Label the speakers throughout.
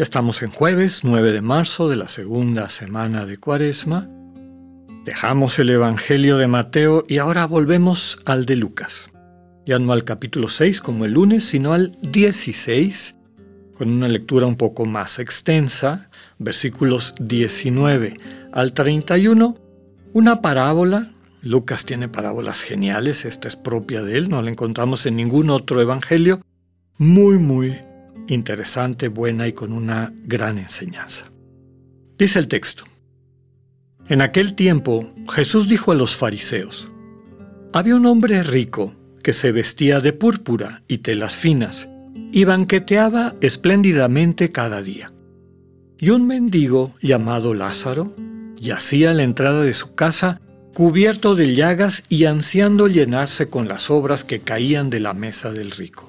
Speaker 1: Ya estamos en jueves 9 de marzo de la segunda semana de Cuaresma. Dejamos el Evangelio de Mateo y ahora volvemos al de Lucas. Ya no al capítulo 6 como el lunes, sino al 16, con una lectura un poco más extensa, versículos 19 al 31, una parábola Lucas tiene parábolas geniales, esta es propia de él, no la encontramos en ningún otro evangelio, muy, muy interesante, buena y con una gran enseñanza. Dice el texto, en aquel tiempo Jesús dijo a los fariseos, había un hombre rico que se vestía de púrpura y telas finas y banqueteaba espléndidamente cada día. Y un mendigo llamado Lázaro yacía a la entrada de su casa cubierto de llagas y ansiando llenarse con las obras que caían de la mesa del rico.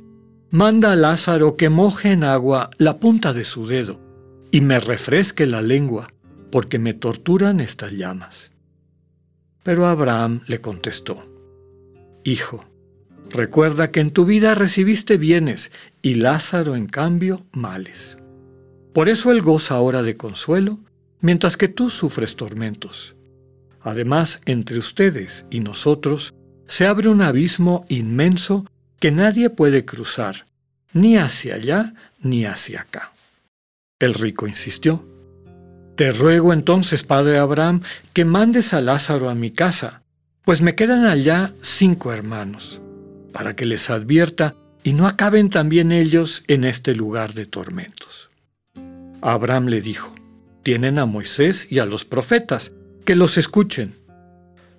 Speaker 1: Manda a Lázaro que moje en agua la punta de su dedo y me refresque la lengua, porque me torturan estas llamas. Pero Abraham le contestó, Hijo, recuerda que en tu vida recibiste bienes y Lázaro en cambio males. Por eso él goza ahora de consuelo, mientras que tú sufres tormentos. Además, entre ustedes y nosotros se abre un abismo inmenso que nadie puede cruzar, ni hacia allá ni hacia acá. El rico insistió. Te ruego entonces, padre Abraham, que mandes a Lázaro a mi casa, pues me quedan allá cinco hermanos, para que les advierta y no acaben también ellos en este lugar de tormentos. Abraham le dijo, tienen a Moisés y a los profetas, que los escuchen.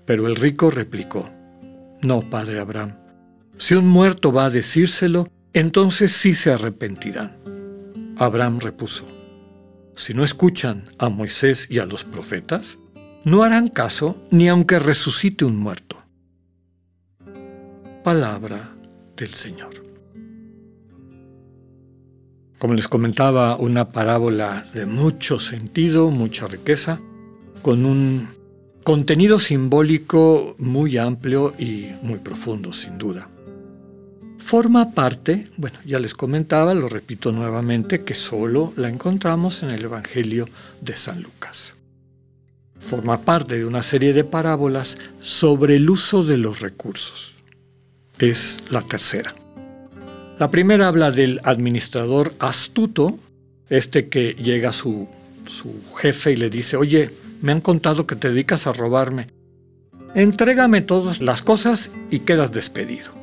Speaker 1: Pero el rico replicó, No, padre Abraham, si un muerto va a decírselo, entonces sí se arrepentirán. Abraham repuso, Si no escuchan a Moisés y a los profetas, no harán caso ni aunque resucite un muerto. Palabra del Señor. Como les comentaba, una parábola de mucho sentido, mucha riqueza, con un contenido simbólico muy amplio y muy profundo, sin duda. Forma parte, bueno, ya les comentaba, lo repito nuevamente, que solo la encontramos en el Evangelio de San Lucas. Forma parte de una serie de parábolas sobre el uso de los recursos. Es la tercera. La primera habla del administrador astuto, este que llega a su, su jefe y le dice, oye, me han contado que te dedicas a robarme. Entrégame todas las cosas y quedas despedido.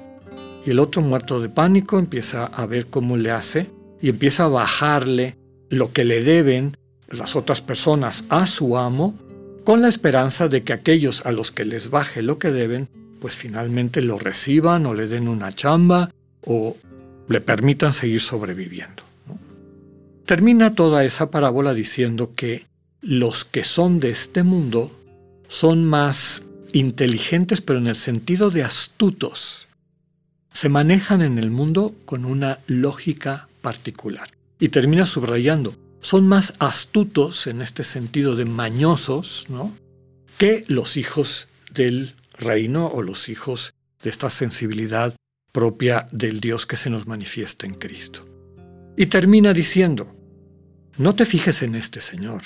Speaker 1: El otro muerto de pánico empieza a ver cómo le hace y empieza a bajarle lo que le deben las otras personas a su amo con la esperanza de que aquellos a los que les baje lo que deben, pues finalmente lo reciban o le den una chamba o le permitan seguir sobreviviendo. Termina toda esa parábola diciendo que los que son de este mundo son más inteligentes, pero en el sentido de astutos. Se manejan en el mundo con una lógica particular. Y termina subrayando, son más astutos en este sentido de mañosos, ¿no? Que los hijos del reino o los hijos de esta sensibilidad propia del Dios que se nos manifiesta en Cristo. Y termina diciendo, no te fijes en este Señor,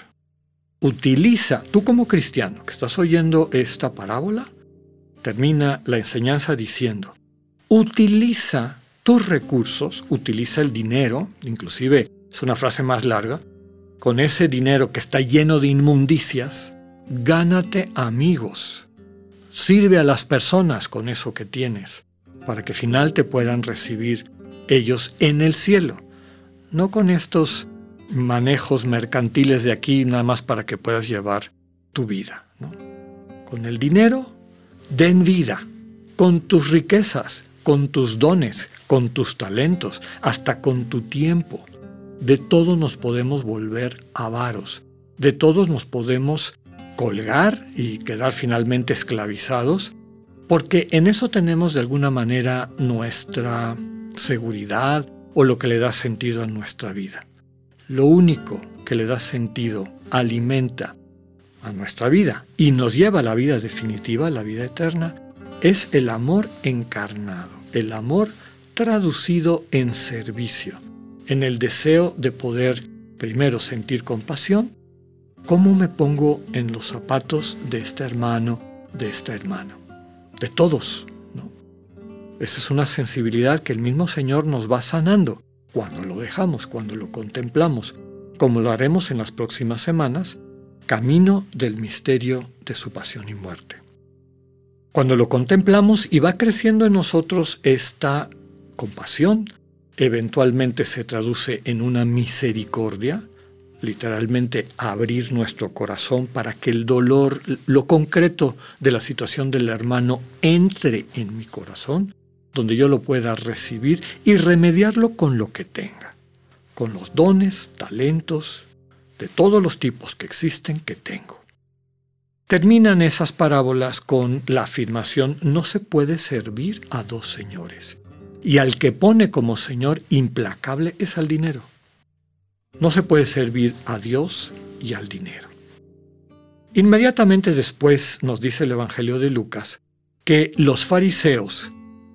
Speaker 1: utiliza, tú como cristiano que estás oyendo esta parábola, termina la enseñanza diciendo, utiliza tus recursos, utiliza el dinero, inclusive es una frase más larga, con ese dinero que está lleno de inmundicias, gánate amigos. Sirve a las personas con eso que tienes, para que al final te puedan recibir ellos en el cielo. No con estos manejos mercantiles de aquí nada más para que puedas llevar tu vida. Con el dinero, den vida. Con tus riquezas, con tus dones, con tus talentos, hasta con tu tiempo. De todo nos podemos volver avaros. De todos nos podemos colgar y quedar finalmente esclavizados, porque en eso tenemos de alguna manera nuestra seguridad o lo que le da sentido a nuestra vida. Lo único que le da sentido, alimenta a nuestra vida y nos lleva a la vida definitiva, a la vida eterna, es el amor encarnado, el amor traducido en servicio, en el deseo de poder primero sentir compasión, cómo me pongo en los zapatos de este hermano, de esta hermana, de todos. ¿no? Esa es una sensibilidad que el mismo Señor nos va sanando cuando lo dejamos, cuando lo contemplamos, como lo haremos en las próximas semanas, camino del misterio de su pasión y muerte. Cuando lo contemplamos y va creciendo en nosotros esta compasión, eventualmente se traduce en una misericordia, literalmente abrir nuestro corazón para que el dolor, lo concreto de la situación del hermano entre en mi corazón donde yo lo pueda recibir y remediarlo con lo que tenga, con los dones, talentos, de todos los tipos que existen que tengo. Terminan esas parábolas con la afirmación no se puede servir a dos señores, y al que pone como señor implacable es al dinero. No se puede servir a Dios y al dinero. Inmediatamente después nos dice el Evangelio de Lucas que los fariseos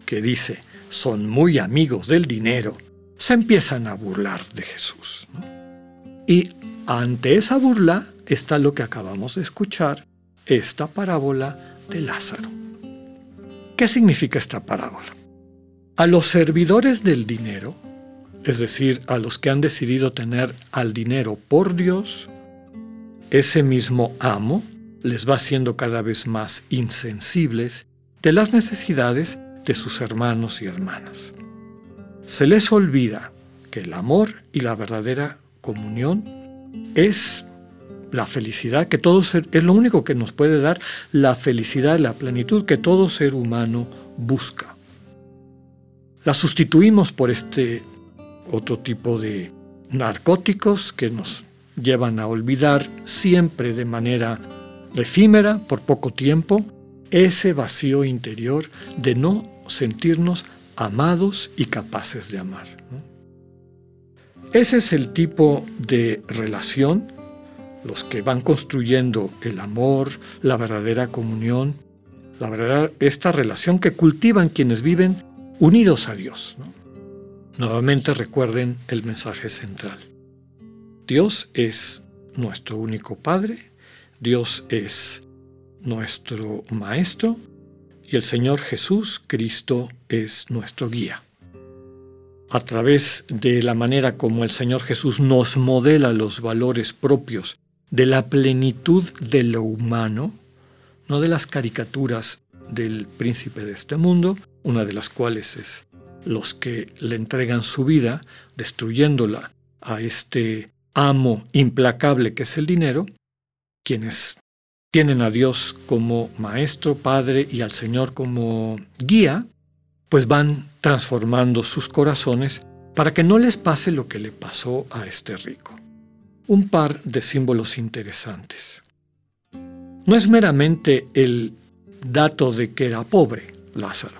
Speaker 1: que dice son muy amigos del dinero, se empiezan a burlar de Jesús. Y ante esa burla está lo que acabamos de escuchar, esta parábola de Lázaro. ¿Qué significa esta parábola? A los servidores del dinero, es decir, a los que han decidido tener al dinero por Dios, ese mismo amo les va haciendo cada vez más insensibles de las necesidades de sus hermanos y hermanas. Se les olvida que el amor y la verdadera comunión es la felicidad que todo ser, es lo único que nos puede dar la felicidad, la plenitud que todo ser humano busca. La sustituimos por este otro tipo de narcóticos que nos llevan a olvidar siempre de manera efímera, por poco tiempo, ese vacío interior de no sentirnos amados y capaces de amar. Ese es el tipo de relación, los que van construyendo el amor, la verdadera comunión, la verdad, esta relación que cultivan quienes viven unidos a Dios. Nuevamente recuerden el mensaje central. Dios es nuestro único Padre, Dios es nuestro Maestro y el Señor Jesús Cristo es nuestro guía. A través de la manera como el Señor Jesús nos modela los valores propios de la plenitud de lo humano, no de las caricaturas del príncipe de este mundo, una de las cuales es los que le entregan su vida, destruyéndola a este amo implacable que es el dinero, quienes tienen a Dios como maestro, padre y al Señor como guía, pues van transformando sus corazones para que no les pase lo que le pasó a este rico. Un par de símbolos interesantes. No es meramente el dato de que era pobre Lázaro.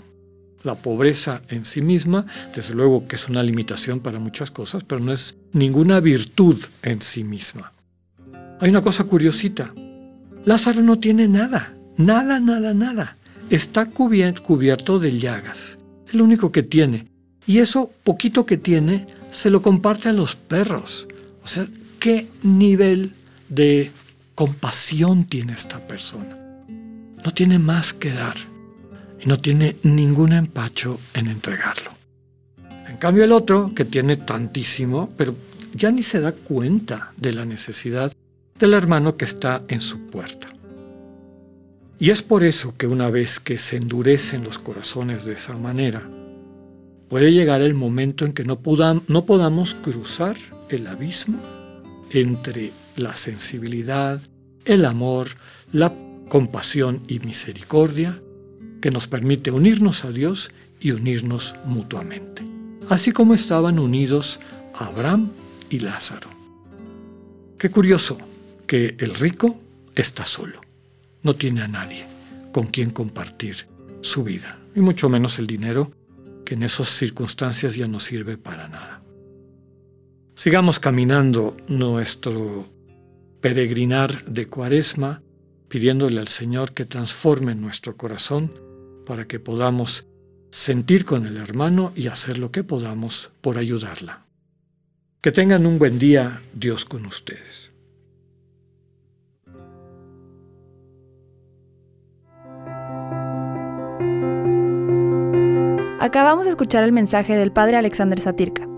Speaker 1: La pobreza en sí misma, desde luego que es una limitación para muchas cosas, pero no es ninguna virtud en sí misma. Hay una cosa curiosita. Lázaro no tiene nada, nada, nada, nada. Está cubierto de llagas. Es lo único que tiene. Y eso poquito que tiene se lo comparte a los perros. O sea, ¿qué nivel de compasión tiene esta persona? No tiene más que dar y no tiene ningún empacho en entregarlo. En cambio el otro, que tiene tantísimo, pero ya ni se da cuenta de la necesidad del hermano que está en su puerta. Y es por eso que una vez que se endurecen los corazones de esa manera, puede llegar el momento en que no, no podamos cruzar el abismo entre la sensibilidad, el amor, la compasión y misericordia que nos permite unirnos a Dios y unirnos mutuamente, así como estaban unidos Abraham y Lázaro. Qué curioso que el rico está solo, no tiene a nadie con quien compartir su vida, y mucho menos el dinero, que en esas circunstancias ya no sirve para nada. Sigamos caminando nuestro peregrinar de cuaresma, pidiéndole al Señor que transforme nuestro corazón para que podamos sentir con el hermano y hacer lo que podamos por ayudarla. Que tengan un buen día, Dios con ustedes.
Speaker 2: Acabamos de escuchar el mensaje del Padre Alexander Satirka.